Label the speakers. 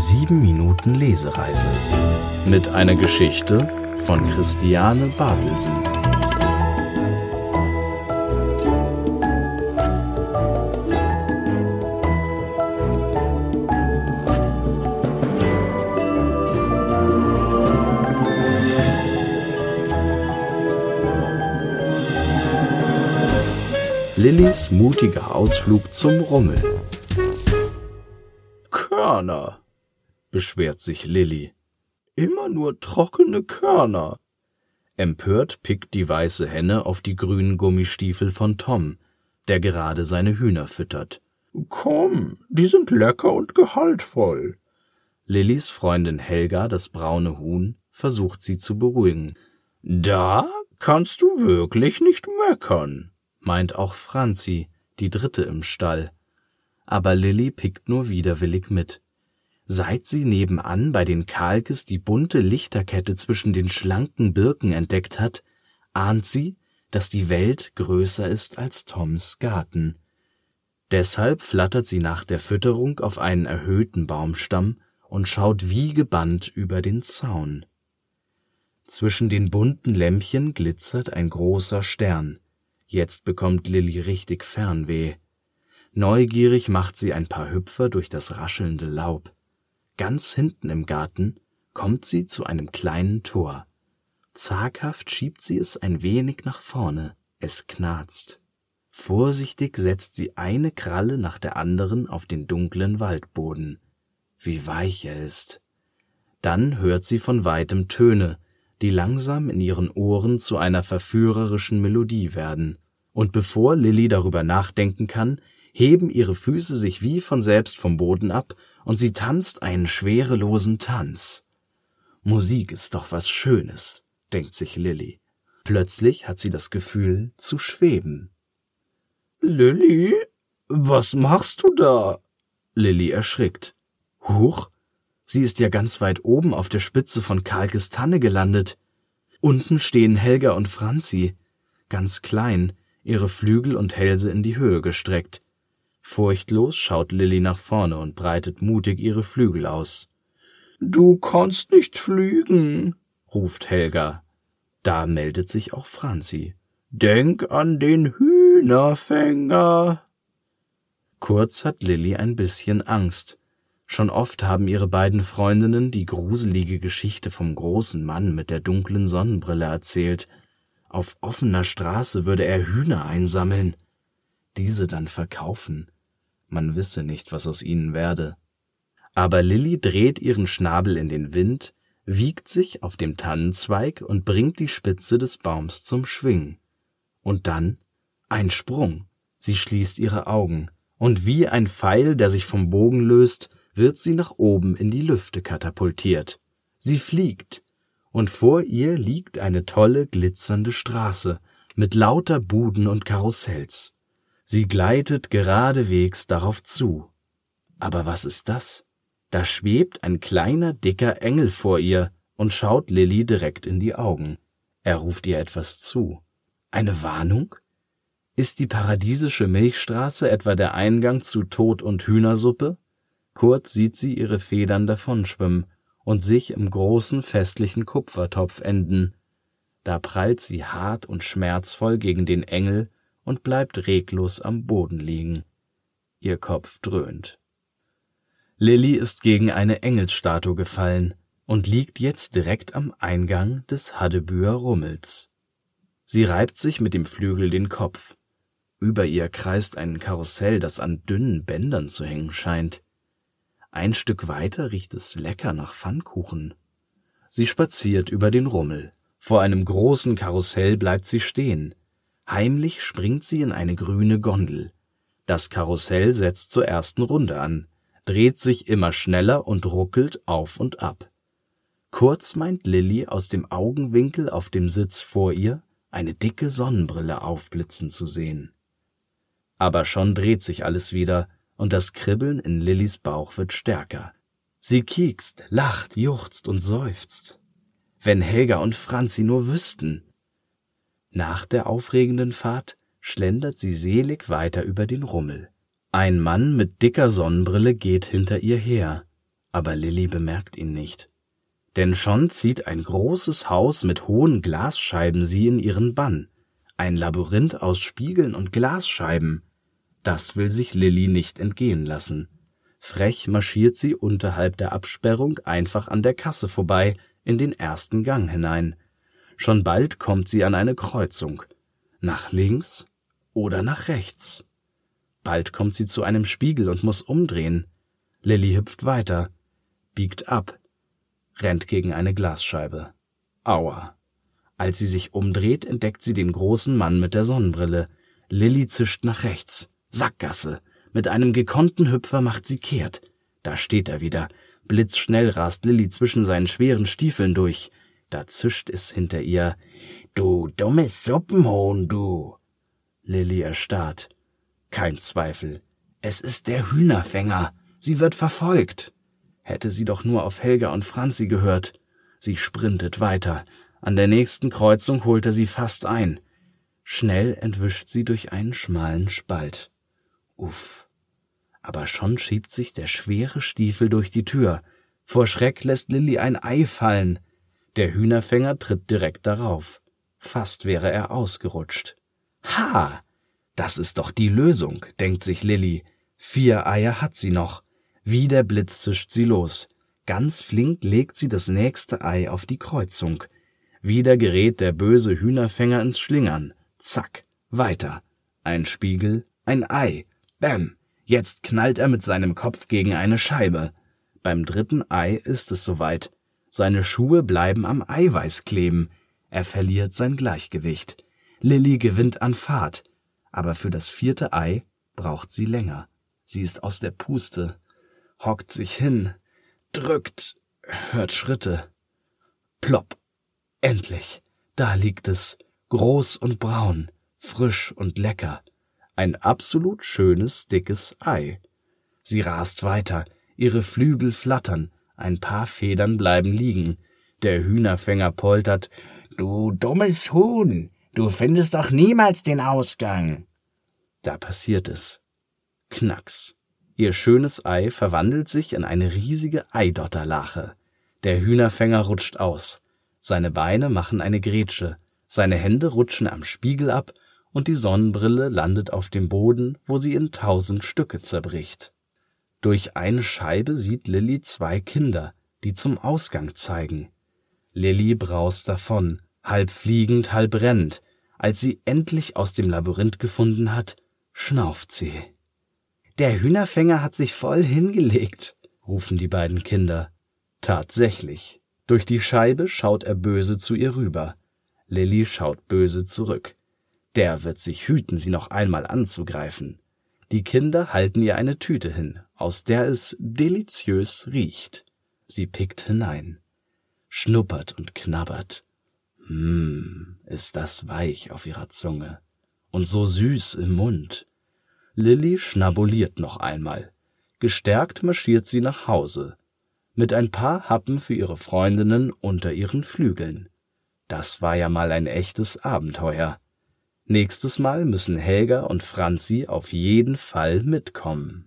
Speaker 1: 7 Minuten Lesereise mit einer Geschichte von Christiane Bartelsen. Lillys mutiger Ausflug zum Rummel.
Speaker 2: Körner, beschwert sich Lilly. Immer nur trockene Körner.
Speaker 1: Empört pickt die weiße Henne auf die grünen Gummistiefel von Tom, der gerade seine Hühner füttert.
Speaker 2: Komm, die sind lecker und gehaltvoll.
Speaker 1: Lillys Freundin Helga, das braune Huhn, versucht sie zu beruhigen.
Speaker 2: Da kannst du wirklich nicht meckern
Speaker 1: meint auch Franzi, die dritte im Stall. Aber Lilli pickt nur widerwillig mit. Seit sie nebenan bei den Kalkes die bunte Lichterkette zwischen den schlanken Birken entdeckt hat, ahnt sie, dass die Welt größer ist als Toms Garten. Deshalb flattert sie nach der Fütterung auf einen erhöhten Baumstamm und schaut wie gebannt über den Zaun. Zwischen den bunten Lämpchen glitzert ein großer Stern. Jetzt bekommt Lilly richtig Fernweh. Neugierig macht sie ein paar Hüpfer durch das raschelnde Laub. Ganz hinten im Garten kommt sie zu einem kleinen Tor. Zaghaft schiebt sie es ein wenig nach vorne. Es knarzt. Vorsichtig setzt sie eine Kralle nach der anderen auf den dunklen Waldboden. Wie weich er ist. Dann hört sie von weitem Töne, die langsam in ihren Ohren zu einer verführerischen Melodie werden. Und bevor Lilly darüber nachdenken kann, heben ihre Füße sich wie von selbst vom Boden ab und sie tanzt einen schwerelosen Tanz. Musik ist doch was Schönes, denkt sich Lilly. Plötzlich hat sie das Gefühl zu schweben.
Speaker 2: Lilly, was machst du da?
Speaker 1: Lilly erschrickt. Huch, Sie ist ja ganz weit oben auf der Spitze von Kalkes Tanne gelandet. Unten stehen Helga und Franzi, ganz klein, ihre Flügel und Hälse in die Höhe gestreckt. Furchtlos schaut Lilly nach vorne und breitet mutig ihre Flügel aus.
Speaker 2: Du kannst nicht flügen,
Speaker 1: ruft Helga. Da meldet sich auch Franzi.
Speaker 2: Denk an den Hühnerfänger.
Speaker 1: Kurz hat Lilly ein bisschen Angst. Schon oft haben ihre beiden Freundinnen die gruselige Geschichte vom großen Mann mit der dunklen Sonnenbrille erzählt. Auf offener Straße würde er Hühner einsammeln, diese dann verkaufen. Man wisse nicht, was aus ihnen werde. Aber Lilly dreht ihren Schnabel in den Wind, wiegt sich auf dem Tannenzweig und bringt die Spitze des Baums zum Schwingen. Und dann ein Sprung. Sie schließt ihre Augen, und wie ein Pfeil, der sich vom Bogen löst, wird sie nach oben in die Lüfte katapultiert. Sie fliegt, und vor ihr liegt eine tolle, glitzernde Straße mit lauter Buden und Karussells. Sie gleitet geradewegs darauf zu. Aber was ist das? Da schwebt ein kleiner, dicker Engel vor ihr und schaut Lilly direkt in die Augen. Er ruft ihr etwas zu. Eine Warnung? Ist die paradiesische Milchstraße etwa der Eingang zu Tod und Hühnersuppe? Kurz sieht sie ihre Federn davonschwimmen und sich im großen festlichen Kupfertopf enden. Da prallt sie hart und schmerzvoll gegen den Engel und bleibt reglos am Boden liegen. Ihr Kopf dröhnt. Lilly ist gegen eine Engelsstatue gefallen und liegt jetzt direkt am Eingang des Haddebüher Rummels. Sie reibt sich mit dem Flügel den Kopf. Über ihr kreist ein Karussell, das an dünnen Bändern zu hängen scheint. Ein Stück weiter riecht es lecker nach Pfannkuchen. Sie spaziert über den Rummel. Vor einem großen Karussell bleibt sie stehen. Heimlich springt sie in eine grüne Gondel. Das Karussell setzt zur ersten Runde an, dreht sich immer schneller und ruckelt auf und ab. Kurz meint Lilly aus dem Augenwinkel auf dem Sitz vor ihr eine dicke Sonnenbrille aufblitzen zu sehen. Aber schon dreht sich alles wieder, und das Kribbeln in Lillys Bauch wird stärker. Sie kiekst, lacht, juchzt und seufzt. Wenn Helga und Franzi nur wüssten. Nach der aufregenden Fahrt schlendert sie selig weiter über den Rummel. Ein Mann mit dicker Sonnenbrille geht hinter ihr her. Aber Lilly bemerkt ihn nicht. Denn schon zieht ein großes Haus mit hohen Glasscheiben sie in ihren Bann. Ein Labyrinth aus Spiegeln und Glasscheiben. Das will sich Lilly nicht entgehen lassen. Frech marschiert sie unterhalb der Absperrung einfach an der Kasse vorbei in den ersten Gang hinein. Schon bald kommt sie an eine Kreuzung. Nach links oder nach rechts. Bald kommt sie zu einem Spiegel und muss umdrehen. Lilly hüpft weiter, biegt ab, rennt gegen eine Glasscheibe. Aua. Als sie sich umdreht, entdeckt sie den großen Mann mit der Sonnenbrille. Lilly zischt nach rechts. Sackgasse. Mit einem gekonnten Hüpfer macht sie kehrt. Da steht er wieder. Blitzschnell rast Lilly zwischen seinen schweren Stiefeln durch. Da zischt es hinter ihr. Du dummes Suppenhohn, du. Lilly erstarrt. Kein Zweifel. Es ist der Hühnerfänger. Sie wird verfolgt. Hätte sie doch nur auf Helga und Franzi gehört. Sie sprintet weiter. An der nächsten Kreuzung holt er sie fast ein. Schnell entwischt sie durch einen schmalen Spalt. Uff. Aber schon schiebt sich der schwere Stiefel durch die Tür. Vor Schreck lässt Lilly ein Ei fallen. Der Hühnerfänger tritt direkt darauf. Fast wäre er ausgerutscht. Ha! Das ist doch die Lösung, denkt sich Lilly. Vier Eier hat sie noch. Wie der Blitz zischt sie los. Ganz flink legt sie das nächste Ei auf die Kreuzung. Wieder gerät der böse Hühnerfänger ins Schlingern. Zack, weiter. Ein Spiegel, ein Ei. Bäm! Jetzt knallt er mit seinem Kopf gegen eine Scheibe. Beim dritten Ei ist es soweit. Seine Schuhe bleiben am Eiweiß kleben. Er verliert sein Gleichgewicht. Lilly gewinnt an Fahrt. Aber für das vierte Ei braucht sie länger. Sie ist aus der Puste, hockt sich hin, drückt, hört Schritte. Plopp. Endlich. Da liegt es, groß und braun, frisch und lecker. Ein absolut schönes, dickes Ei. Sie rast weiter, ihre Flügel flattern, ein paar Federn bleiben liegen. Der Hühnerfänger poltert. Du dummes Huhn, du findest doch niemals den Ausgang. Da passiert es. Knacks. Ihr schönes Ei verwandelt sich in eine riesige Eidotterlache. Der Hühnerfänger rutscht aus. Seine Beine machen eine Grätsche. Seine Hände rutschen am Spiegel ab und die Sonnenbrille landet auf dem Boden, wo sie in tausend Stücke zerbricht. Durch eine Scheibe sieht Lilly zwei Kinder, die zum Ausgang zeigen. Lilly braust davon, halb fliegend, halb rennend. Als sie endlich aus dem Labyrinth gefunden hat, schnauft sie. Der Hühnerfänger hat sich voll hingelegt, rufen die beiden Kinder. Tatsächlich. Durch die Scheibe schaut er böse zu ihr rüber. Lilly schaut böse zurück. Der wird sich hüten, sie noch einmal anzugreifen. Die Kinder halten ihr eine Tüte hin, aus der es deliziös riecht. Sie pickt hinein, schnuppert und knabbert. Hm, ist das weich auf ihrer Zunge und so süß im Mund. Lilly schnabuliert noch einmal. Gestärkt marschiert sie nach Hause, mit ein paar Happen für ihre Freundinnen unter ihren Flügeln. Das war ja mal ein echtes Abenteuer. Nächstes Mal müssen Helga und Franzi auf jeden Fall mitkommen.